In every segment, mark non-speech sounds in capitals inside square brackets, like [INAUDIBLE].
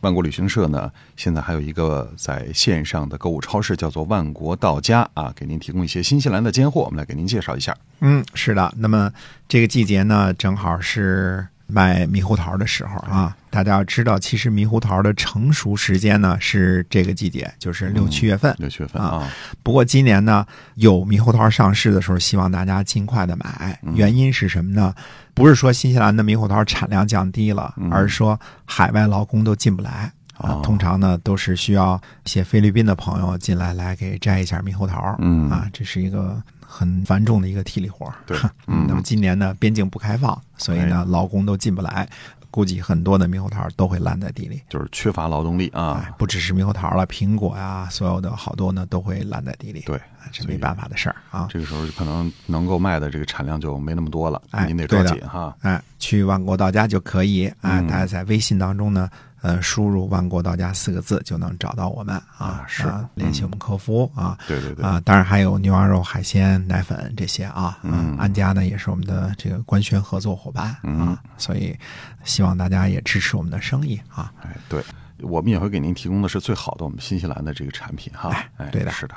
万国旅行社呢，现在还有一个在线上的购物超市，叫做万国到家啊，给您提供一些新西兰的尖货。我们来给您介绍一下。嗯，是的。那么这个季节呢，正好是卖猕猴桃的时候啊。大家要知道，其实猕猴桃的成熟时间呢是这个季节，就是六七月份。六七月份啊。不过今年呢，有猕猴桃上市的时候，希望大家尽快的买。原因是什么呢？不是说新西兰的猕猴桃产量降低了，而是说海外劳工都进不来啊。通常呢，都是需要一些菲律宾的朋友进来来给摘一下猕猴桃。嗯啊，这是一个很繁重的一个体力活。对，[LAUGHS] 嗯。那么今年呢，边境不开放，所以呢，劳工都进不来。估计很多的猕猴桃都会烂在地里，就是缺乏劳动力啊！不只是猕猴桃了，苹果呀，所有的好多呢都会烂在地里。对，这没办法的事儿啊。这个时候可能能够卖的这个产量就没那么多了，哎，您得抓紧哈。哎，去万国到家就可以啊，大家在微信当中呢。呃，输入“万国到家”四个字就能找到我们啊，是联系我们客服啊，对对对啊，当然还有牛羊肉、海鲜、奶粉这些啊，嗯，安家呢也是我们的这个官宣合作伙伴啊，所以希望大家也支持我们的生意啊。哎，对，我们也会给您提供的是最好的我们新西兰的这个产品哈。哎，对的，是的。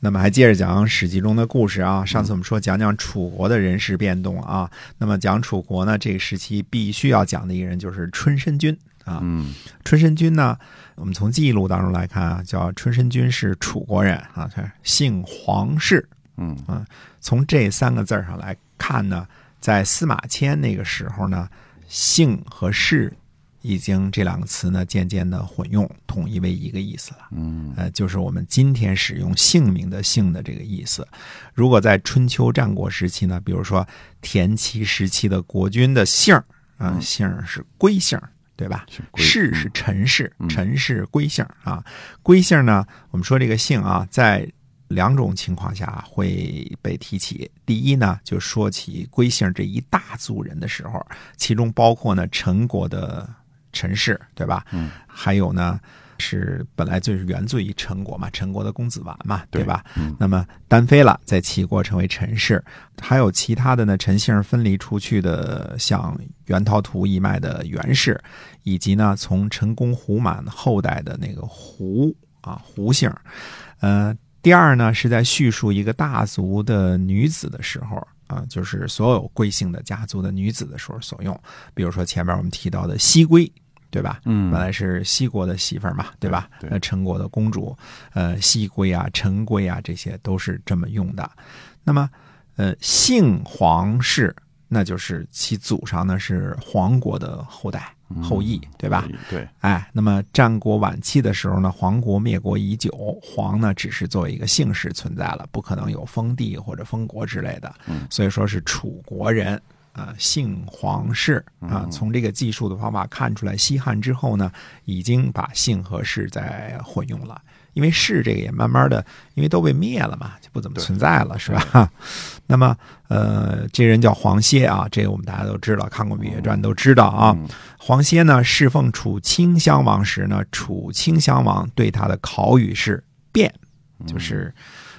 那么还接着讲《史记》中的故事啊，上次我们说讲讲楚国的人事变动啊，那么讲楚国呢，这个时期必须要讲的一个人就是春申君。啊，嗯，春申君呢，我们从记录当中来看啊，叫春申君是楚国人啊，他姓黄氏，嗯。啊，从这三个字上来看呢，在司马迁那个时候呢，姓和氏已经这两个词呢渐渐的混用，统一为一个意思了，嗯，呃，就是我们今天使用姓名的姓的这个意思。如果在春秋战国时期呢，比如说田齐时期的国君的姓啊，姓是归姓。对吧？氏是陈氏，陈氏归姓啊。归姓呢，我们说这个姓啊，在两种情况下会被提起。第一呢，就说起归姓这一大族人的时候，其中包括呢陈国的陈氏，对吧？嗯，还有呢。是本来就是源自于陈国嘛，陈国的公子完嘛，对吧？那么单飞了，在齐国成为陈氏，还有其他的呢，陈姓分离出去的，像袁陶图一脉的袁氏，以及呢从陈公胡满后代的那个胡啊胡姓。呃，第二呢是在叙述一个大族的女子的时候啊，就是所有贵姓的家族的女子的时候所用，比如说前面我们提到的西归。对吧？嗯，本来是西国的媳妇儿嘛，对吧？对，那陈国的公主，呃，西归啊，陈归啊，这些都是这么用的。那么，呃，姓黄氏，那就是其祖上呢是黄国的后代后裔，对吧？对。哎，那么战国晚期的时候呢，黄国灭国已久，黄呢只是作为一个姓氏存在了，不可能有封地或者封国之类的。嗯，所以说是楚国人。啊，姓黄氏啊，从这个计数的方法看出来，西汉之后呢，已经把姓和氏在混用了。因为氏这个也慢慢的，因为都被灭了嘛，就不怎么存在了，是吧？[LAUGHS] 那么，呃，这人叫黄歇啊，这个我们大家都知道，看过《芈月传》都知道啊。黄歇呢，侍奉楚顷襄王时呢，楚顷襄王对他的考语是辩，就是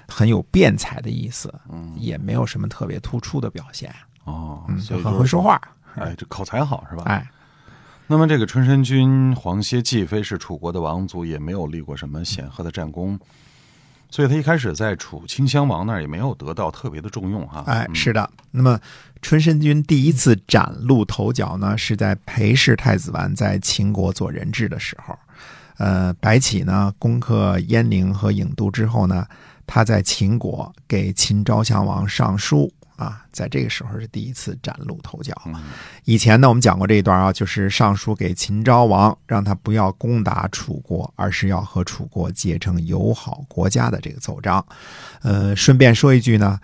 很有辩才的意思，也没有什么特别突出的表现。哦，就很会说话，哎，这口才好是吧？哎，那么这个春申君黄歇既非是楚国的王族，也没有立过什么显赫的战功，所以他一开始在楚顷襄王那儿也没有得到特别的重用哈。哎，是的。那么春申君第一次崭露头角呢，是在裴氏太子完在秦国做人质的时候。呃，白起呢攻克鄢陵和郢都之后呢，他在秦国给秦昭襄王上书。啊，在这个时候是第一次崭露头角。以前呢，我们讲过这一段啊，就是上书给秦昭王，让他不要攻打楚国，而是要和楚国结成友好国家的这个奏章。呃，顺便说一句呢，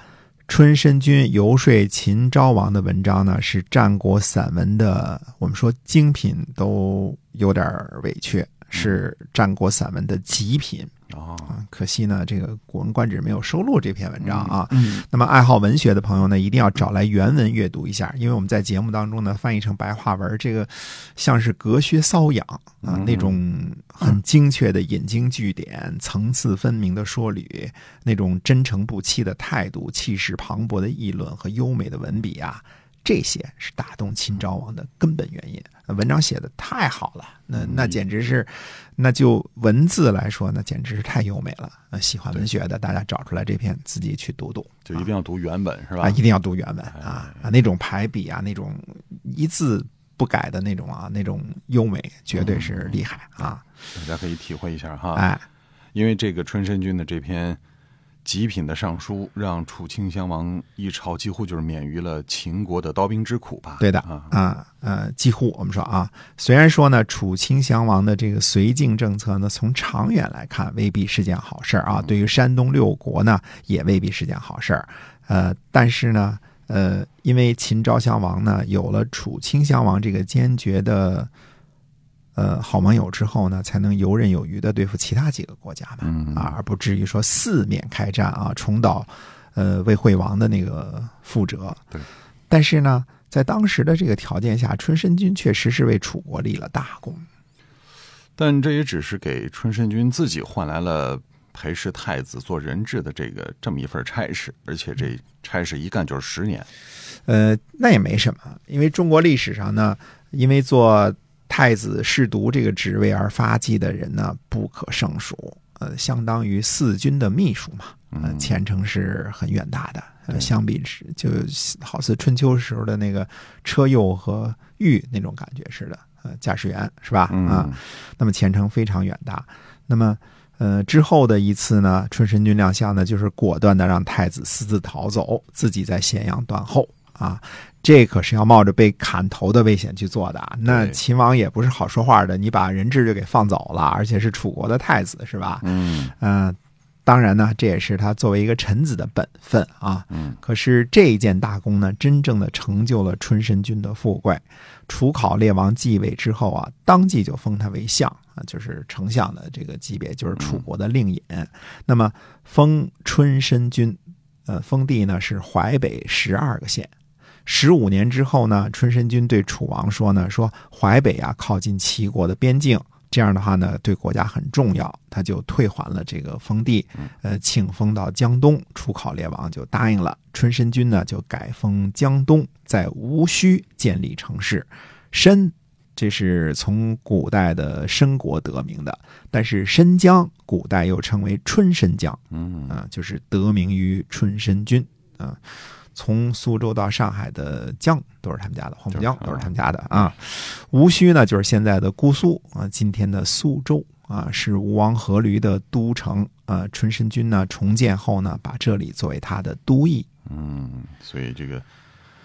春申君游说秦昭王的文章呢，是战国散文的，我们说精品都有点委屈。是战国散文的极品哦，啊。可惜呢，这个《古文观止》没有收录这篇文章啊。嗯那么，爱好文学的朋友呢，一定要找来原文阅读一下，因为我们在节目当中呢翻译成白话文，这个像是隔靴搔痒啊，嗯那种很精确的引经据典、层次分明的说理，那种真诚不欺的态度、气势磅礴的议论和优美的文笔啊。这些是打动秦昭王的根本原因。文章写的太好了，那那简直是，那就文字来说，那简直是太优美了。呃，喜欢文学的，大家找出来这篇自己去读读。就一定要读原本是吧？啊，一定要读原文啊啊，那种排比啊，那种一字不改的那种啊，那种优美，绝对是厉害啊！大家可以体会一下哈。哎，因为这个春申君的这篇极品的上书，让楚顷襄王一朝几乎就是免于了秦国的刀兵之苦吧？对的啊，啊，呃，几乎我们说啊，虽然说呢，楚顷襄王的这个绥靖政策呢，从长远来看未必是件好事儿啊，对于山东六国呢，也未必是件好事儿。呃，但是呢，呃，因为秦昭襄王呢，有了楚顷襄王这个坚决的。呃，好盟友之后呢，才能游刃有余的对付其他几个国家嘛，嗯啊，而不至于说四面开战啊，重蹈呃魏惠王的那个覆辙。对，但是呢，在当时的这个条件下，春申君确实是为楚国立了大功。但这也只是给春申君自己换来了陪侍太子做人质的这个这么一份差事，而且这差事一干就是十年。呃，那也没什么，因为中国历史上呢，因为做太子侍读这个职位而发迹的人呢不可胜数，呃，相当于四军的秘书嘛，呃，嗯前程是很远大的。呃，相比之，就好似春秋时候的那个车右和玉那种感觉似的，呃，驾驶员是吧？啊，嗯，那么前程非常远大。那么，呃，之后的一次呢，春申君亮相呢，就是果断的让太子私自逃走，自己在咸阳断后啊。这可是要冒着被砍头的危险去做的啊。那秦王也不是好说话的，你把人质就给放走了，而且是楚国的太子，是吧？嗯嗯、当然呢，这也是他作为一个臣子的本分啊。嗯可是这一件大功呢，真正的成就了春申君的富贵。楚考烈王继位之后啊，当即就封他为相啊，就是丞相的这个级别，就是楚国的令尹。那么封春申君，呃，封地呢是淮北十二个县。十五年之后呢，春申君对楚王说呢，说淮北啊靠近齐国的边境，这样的话呢对国家很重要，他就退还了这个封地，呃，请封到江东。楚考烈王就答应了，春申君呢就改封江东，在无须建立城市。申，这是从古代的申国得名的，但是申江古代又称为春申江，嗯啊、就是得名于春申君啊。从苏州到上海的江都是他们家的，黄浦江都是他们家的啊。吴须呢，就是现在的姑苏啊，今天的苏州啊，是吴王阖闾的都城。啊，春申君呢重建后呢，把这里作为他的都邑。嗯，所以这个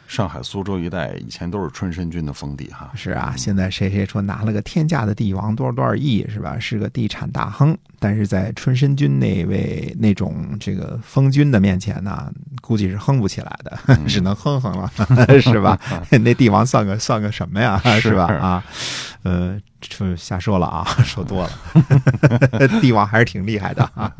上海、苏州一带以前都是春申君的封地哈。是啊，现在谁谁说拿了个天价的帝王，多少多少亿是吧？是个地产大亨，但是在春申君那位那种这个封君的面前呢，估计是哼不起来的，[LAUGHS] 只能哼哼了，[LAUGHS] 是吧？[LAUGHS] 那帝王算个算个什么呀？是是吧？啊，呃，这瞎说了啊，说多了。帝王还是挺厉害的啊。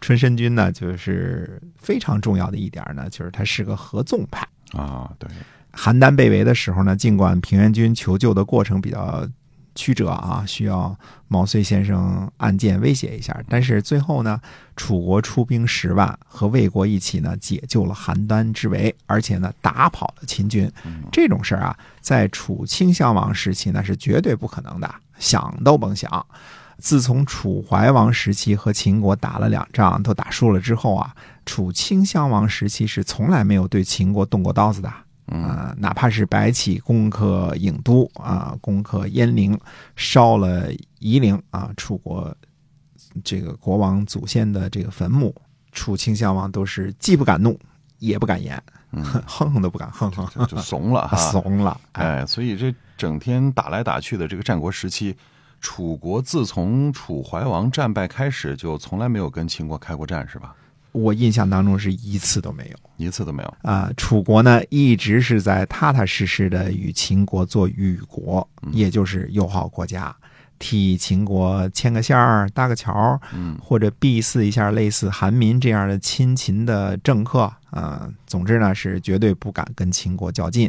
春申君呢，就是非常重要的一点呢，就是他是个合纵派。啊，对，邯郸被围的时候呢，尽管平原君求救的过程比较曲折啊，需要毛遂先生暗箭威胁一下，但是最后呢，楚国出兵十万，和魏国一起呢解救了邯郸之围，而且呢打跑了秦军。这种事儿啊，在楚顷襄王时期那是绝对不可能的，想都甭想。自从楚怀王时期和秦国打了两仗都打输了之后啊，楚顷襄王时期是从来没有对秦国动过刀子的。啊、哪怕是白起攻克郢都啊，攻克鄢陵，烧了夷陵啊，楚国这个国王祖先的这个坟墓，楚顷襄王都是既不敢怒，也不敢言，哼哼都不敢哼哼，就就怂了哈。怂了。哎，哎，所以这整天打来打去的这个战国时期，楚国自从楚怀王战败开始，就从来没有跟秦国开过战，是吧？我印象当中是一次都没有。一次都没有。啊，楚国呢一直是在踏踏实实的与秦国做与国，也就是友好国家。替秦国牵个线儿、搭个桥，嗯或者避祀一下类似韩民这样的亲秦的政客啊、总之呢，是绝对不敢跟秦国较劲。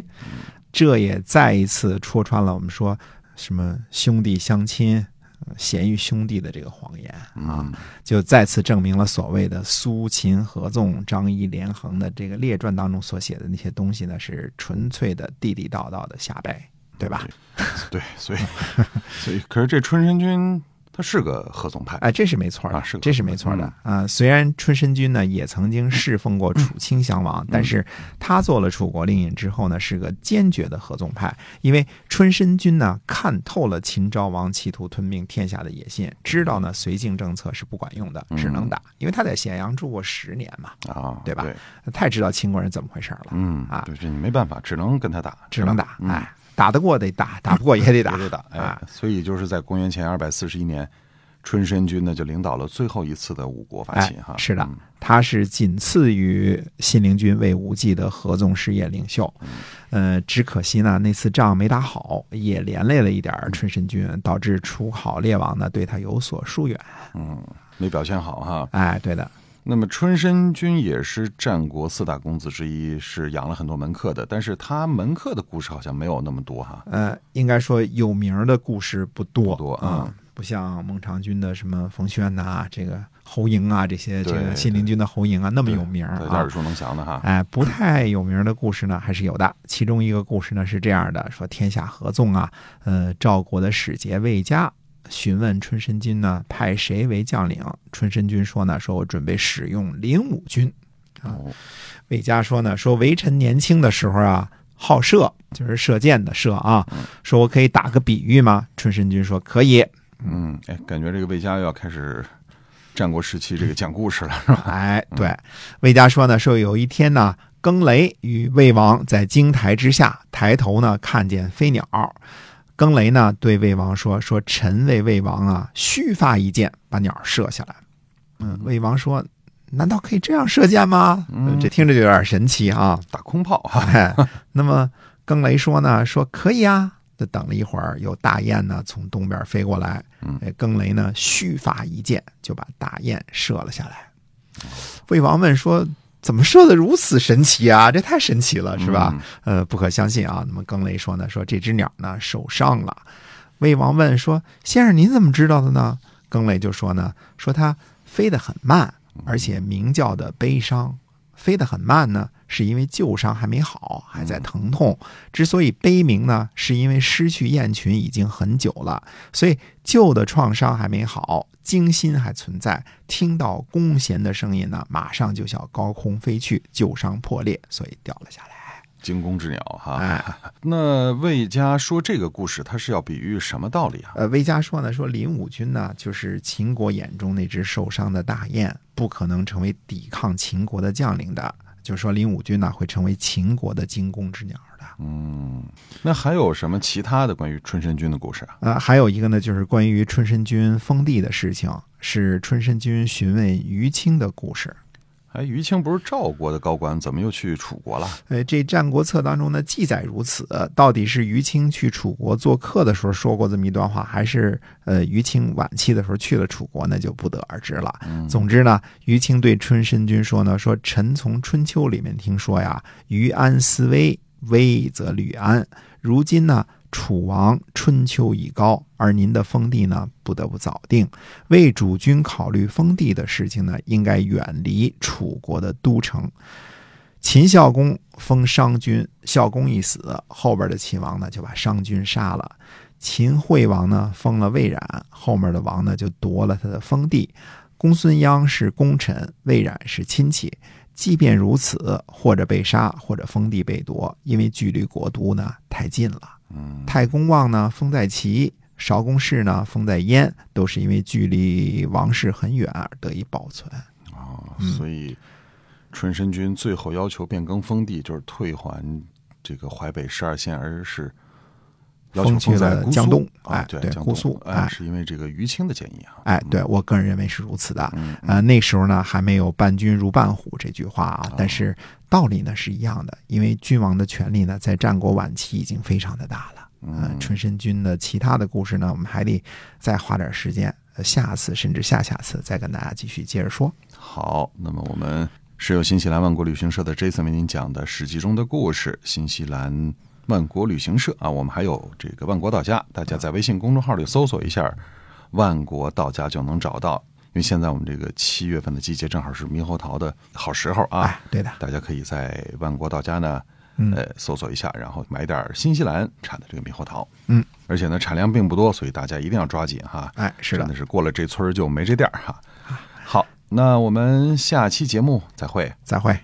这也再一次戳穿了我们说什么兄弟相亲、呃贤于兄弟的这个谎言啊。嗯就再次证明了所谓的苏秦合纵、张仪连横的这个列传当中所写的那些东西呢，是纯粹的地地道道的瞎掰，对吧？对，所以 [LAUGHS] 所以，可是这春申君他是个合纵派，哎，这是没错的，这是没错的啊、虽然春申君呢也曾经侍奉过楚顷襄王，但是他做了楚国令尹之后呢，是个坚决的合纵派。因为春申君呢看透了秦昭王企图吞并天下的野心，知道呢绥靖政策是不管用的，只能打。因为他在咸阳住过十年嘛，啊，对吧对，太知道秦国人怎么回事了。嗯啊。对，这你没办法，只能跟他打，只能打，嗯。哎，打得过得打，[LAUGHS] 打不过也得打，也得打，哎啊，，所以就是在公元前二百四十一年，春申君呢就领导了最后一次的五国伐哎秦哈，，是的嗯，他是仅次于信陵君魏无忌的合纵事业领袖。呃，只可惜呢，那次仗没打好，也连累了一点春申君，导致楚考烈王呢对他有所疏远。嗯，没表现好哈。哎，对的，那么春申君也是战国四大公子之一，是养了很多门客的，但是他门客的故事好像没有那么多哈。呃，应该说有名的故事不多，不多啊、嗯不像孟尝君的什么冯谖呐、这个侯嬴啊，这些这个信陵君的侯嬴啊，那么有名耳。熟能详的哈。哎，不太有名的故事呢，还是有的。其中一个故事呢是这样的：说天下合纵啊，呃，赵国的使节魏家询问春申君呢，派谁为将领？春申君说呢，说我准备使用灵武军。啊，魏家说呢，说微臣年轻的时候啊，好射，就是射箭的射啊。说我可以打个比喻吗？春申君说可以。嗯，哎，感觉这个魏家又要开始战国时期这个讲故事了，是吧？哎，对，魏家说呢，说有一天呢，更雷与魏王在京台之下，抬头呢看见飞鸟。更雷呢对魏王说：“说臣为魏王啊，须发一箭，把鸟射下来。”嗯，魏王说：“难道可以这样射箭吗？”嗯这听着就有点神奇啊。打空炮哈。[LAUGHS] 哎，那么更雷说呢，说可以啊。就等了一会儿，有大雁呢从东边飞过来，嗯哎，更雷呢虚发一箭，就把大雁射了下来。魏王问说：“怎么射的如此神奇啊？这太神奇了，是吧？”呃，不可相信啊。那么更雷说呢，说这只鸟呢受伤了。魏王问说：“先生，您怎么知道的呢？”更雷就说呢，说它飞得很慢，而且鸣叫的悲伤。飞得很慢呢，是因为旧伤还没好，还在疼痛。之所以悲鸣呢，是因为失去雁群已经很久了，所以旧的创伤还没好，惊心还存在。听到弓弦的声音呢，马上就向高空飞去，旧伤破裂，所以掉了下来。惊弓之鸟哈。哎，那魏家说这个故事，他是要比喻什么道理啊？呃，魏家说呢，说林武军呢，就是秦国眼中那只受伤的大雁，不可能成为抵抗秦国的将领的。就是说，林武军呢会成为秦国的惊弓之鸟的。嗯，那还有什么其他的关于春申君的故事啊？呃，还有一个呢，就是关于春申君封地的事情，是春申君询问于青的故事。哎，于青不是赵国的高官，怎么又去楚国了？哎，这《战国策》当中的记载如此，到底是于青去楚国做客的时候说过这么一段话，还是呃于青晚期的时候去了楚国，那就不得而知了。总之呢，于青对春申君说呢，说臣从春秋里面听说呀，于安思危，危则虑安。如今呢，楚王春秋已高，而您的封地呢不得不早定。为主君考虑封地的事情呢，应该远离楚国的都城。秦孝公封商君，孝公一死，后边的秦王呢就把商君杀了。秦惠王呢封了魏冉，后面的王呢就夺了他的封地。公孙鞅是功臣，魏冉是亲戚。即便如此，或者被杀，或者封地被夺，因为距离国都呢太近了。嗯，太公望呢封在齐，韶公氏呢封在燕，都是因为距离王室很远而得以保存。哦，嗯所以春申君最后要求变更封地，就是退还这个淮北十二县，而是封去了江东啊，哎对江姑苏东哎，哎是因为这个于清的建议啊。哎，对我个人认为是如此的。嗯，呃，那时候呢还没有“伴君如伴虎”这句话啊，但是道理呢是一样的，因为君王的权力呢在战国晚期已经非常的大了。嗯，春申君的其他的故事呢，我们还得再花点时间，呃下次甚至下下次再跟大家继续接着说。好，那么我们是由新西兰万国旅行社的 Jason 为您讲的《史记》中的故事。新西兰万国旅行社啊，我们还有这个万国到家，大家在微信公众号里搜索一下“万国到家”就能找到。因为现在我们这个七月份的季节正好是猕猴桃的好时候啊，哎，对的，大家可以在万国到家呢，嗯呃，搜索一下，然后买点新西兰产的这个猕猴桃。嗯，而且呢，产量并不多，所以大家一定要抓紧哈。哎，是的真的，是过了这村就没这店儿哈。好，那我们下期节目再会。再会。